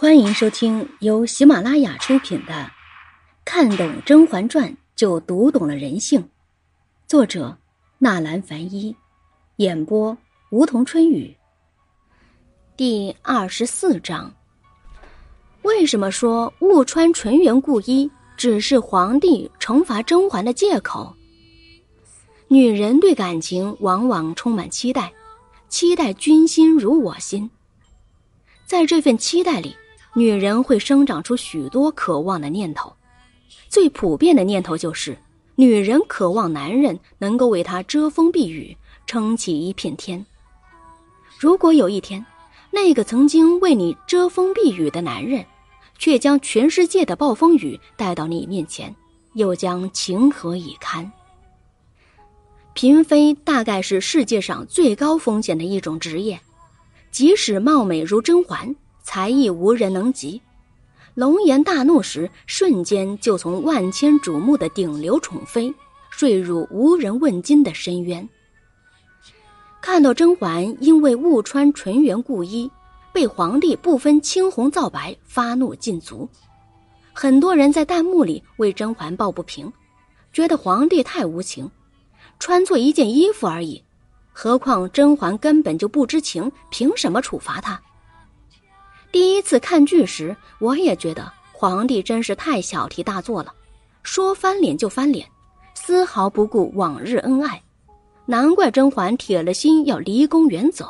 欢迎收听由喜马拉雅出品的《看懂《甄嬛传》就读懂了人性》，作者纳兰凡一，演播梧桐春雨。第二十四章：为什么说误穿纯元故衣只是皇帝惩罚甄嬛的借口？女人对感情往往充满期待，期待君心如我心。在这份期待里。女人会生长出许多渴望的念头，最普遍的念头就是，女人渴望男人能够为她遮风避雨，撑起一片天。如果有一天，那个曾经为你遮风避雨的男人，却将全世界的暴风雨带到你面前，又将情何以堪？嫔妃大概是世界上最高风险的一种职业，即使貌美如甄嬛。才艺无人能及，龙颜大怒时，瞬间就从万千瞩目的顶流宠妃，坠入无人问津的深渊。看到甄嬛因为误穿纯元故衣，被皇帝不分青红皂白发怒禁足，很多人在弹幕里为甄嬛抱不平，觉得皇帝太无情，穿错一件衣服而已，何况甄嬛根本就不知情，凭什么处罚她？第一次看剧时，我也觉得皇帝真是太小题大做了，说翻脸就翻脸，丝毫不顾往日恩爱，难怪甄嬛铁了心要离宫远走。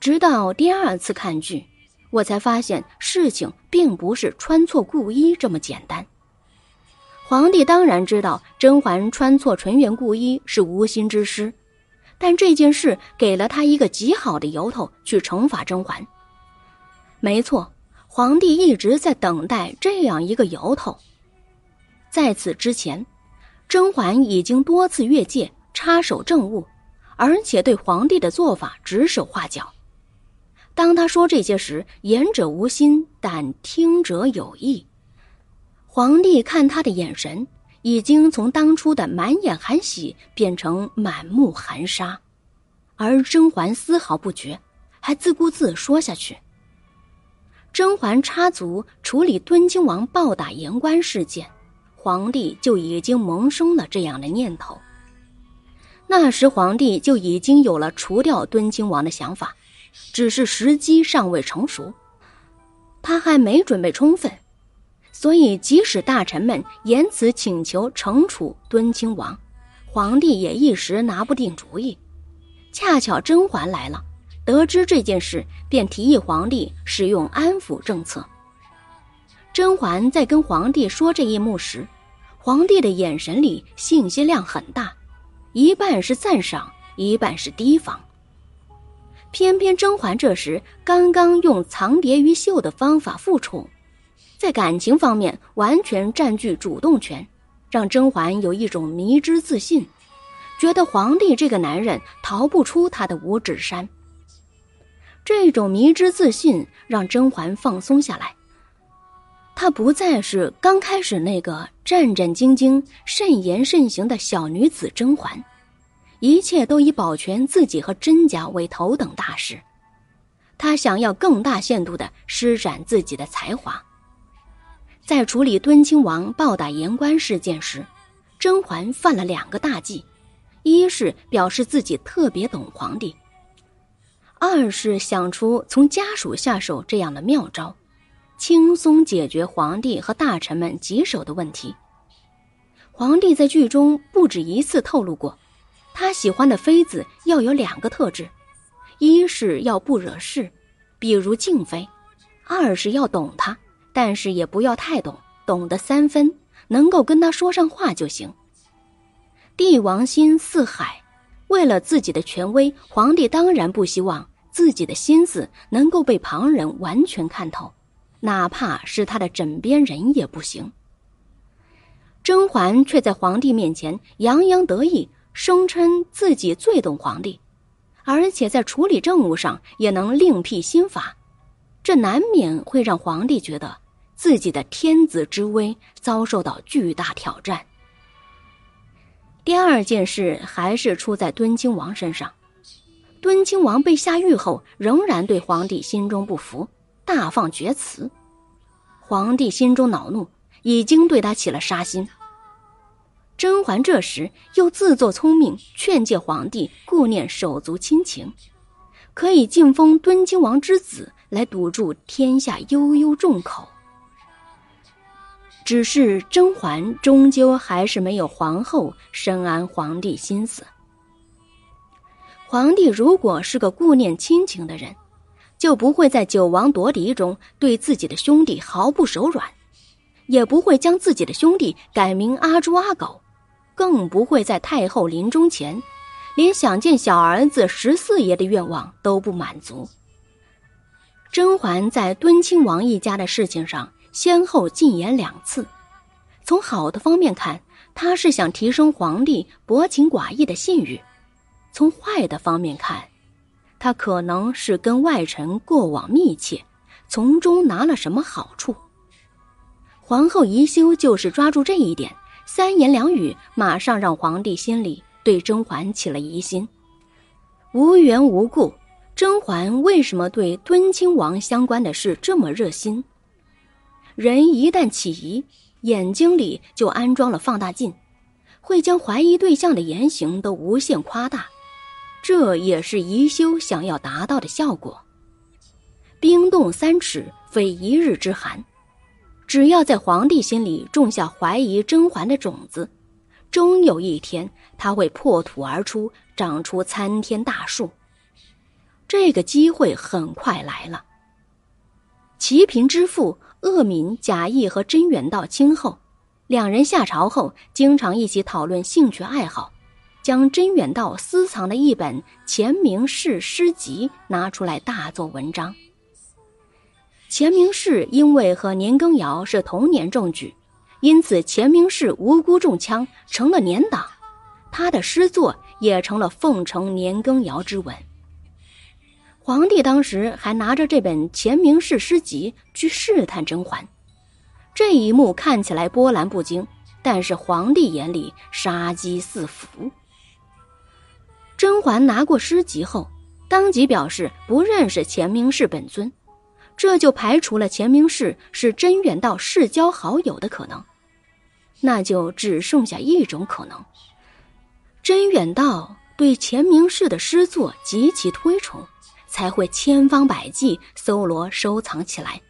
直到第二次看剧，我才发现事情并不是穿错故衣这么简单。皇帝当然知道甄嬛穿错纯元故衣是无心之失，但这件事给了他一个极好的由头去惩罚甄嬛。没错，皇帝一直在等待这样一个由头。在此之前，甄嬛已经多次越界插手政务，而且对皇帝的做法指手画脚。当他说这些时，言者无心，但听者有意。皇帝看他的眼神，已经从当初的满眼含喜变成满目含沙，而甄嬛丝毫不觉，还自顾自说下去。甄嬛插足处理敦亲王暴打言官事件，皇帝就已经萌生了这样的念头。那时皇帝就已经有了除掉敦亲王的想法，只是时机尚未成熟，他还没准备充分，所以即使大臣们言辞请求惩处敦亲王，皇帝也一时拿不定主意。恰巧甄嬛来了。得知这件事，便提议皇帝使用安抚政策。甄嬛在跟皇帝说这一幕时，皇帝的眼神里信息量很大，一半是赞赏，一半是提防。偏偏甄嬛这时刚刚用藏蝶于袖的方法复宠，在感情方面完全占据主动权，让甄嬛有一种迷之自信，觉得皇帝这个男人逃不出他的五指山。这种迷之自信让甄嬛放松下来。她不再是刚开始那个战战兢兢、慎言慎行的小女子甄嬛，一切都以保全自己和甄家为头等大事。她想要更大限度的施展自己的才华。在处理敦亲王暴打言官事件时，甄嬛犯了两个大忌：一是表示自己特别懂皇帝。二是想出从家属下手这样的妙招，轻松解决皇帝和大臣们棘手的问题。皇帝在剧中不止一次透露过，他喜欢的妃子要有两个特质：一是要不惹事，比如静妃；二是要懂他，但是也不要太懂，懂得三分，能够跟他说上话就行。帝王心似海，为了自己的权威，皇帝当然不希望。自己的心思能够被旁人完全看透，哪怕是他的枕边人也不行。甄嬛却在皇帝面前洋洋得意，声称自己最懂皇帝，而且在处理政务上也能另辟新法，这难免会让皇帝觉得自己的天子之威遭受到巨大挑战。第二件事还是出在敦亲王身上。敦亲王被下狱后，仍然对皇帝心中不服，大放厥词。皇帝心中恼怒，已经对他起了杀心。甄嬛这时又自作聪明，劝诫皇帝顾念手足亲情，可以晋封敦亲王之子，来堵住天下悠悠众口。只是甄嬛终究还是没有皇后深谙皇帝心思。皇帝如果是个顾念亲情的人，就不会在九王夺嫡中对自己的兄弟毫不手软，也不会将自己的兄弟改名阿朱阿狗，更不会在太后临终前，连想见小儿子十四爷的愿望都不满足。甄嬛在敦亲王一家的事情上。先后进言两次，从好的方面看，他是想提升皇帝薄情寡义的信誉；从坏的方面看，他可能是跟外臣过往密切，从中拿了什么好处。皇后宜修就是抓住这一点，三言两语马上让皇帝心里对甄嬛起了疑心。无缘无故，甄嬛为什么对敦亲王相关的事这么热心？人一旦起疑，眼睛里就安装了放大镜，会将怀疑对象的言行都无限夸大。这也是宜修想要达到的效果。冰冻三尺，非一日之寒。只要在皇帝心里种下怀疑甄嬛的种子，终有一天他会破土而出，长出参天大树。这个机会很快来了。齐平之父。鄂敏、贾谊和甄远道亲厚，两人下朝后经常一起讨论兴趣爱好，将甄远道私藏的一本《钱明士诗集》拿出来大做文章。钱明士因为和年羹尧是同年中举，因此钱明士无辜中枪，成了年党，他的诗作也成了奉承年羹尧之文。皇帝当时还拿着这本《钱明世诗集》去试探甄嬛，这一幕看起来波澜不惊，但是皇帝眼里杀机四伏。甄嬛拿过诗集后，当即表示不认识钱明士本尊，这就排除了钱明士是甄远道世交好友的可能，那就只剩下一种可能：甄远道对钱明士的诗作极其推崇。才会千方百计搜罗收藏起来。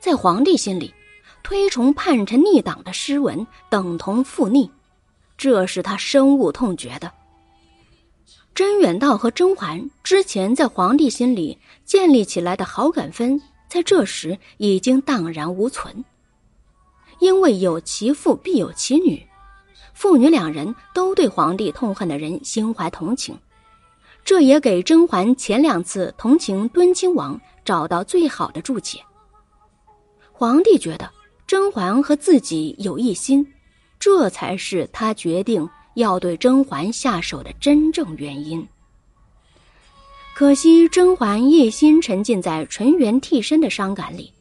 在皇帝心里，推崇叛臣逆党的诗文等同附逆，这是他深恶痛绝的。甄远道和甄嬛之前在皇帝心里建立起来的好感分，在这时已经荡然无存。因为有其父必有其女，父女两人都对皇帝痛恨的人心怀同情。这也给甄嬛前两次同情敦亲王找到最好的注解。皇帝觉得甄嬛和自己有一心，这才是他决定要对甄嬛下手的真正原因。可惜甄嬛一心沉浸在纯元替身的伤感里，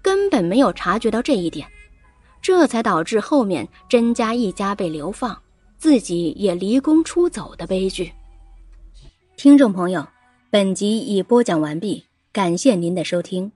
根本没有察觉到这一点，这才导致后面甄家一家被流放，自己也离宫出走的悲剧。听众朋友，本集已播讲完毕，感谢您的收听。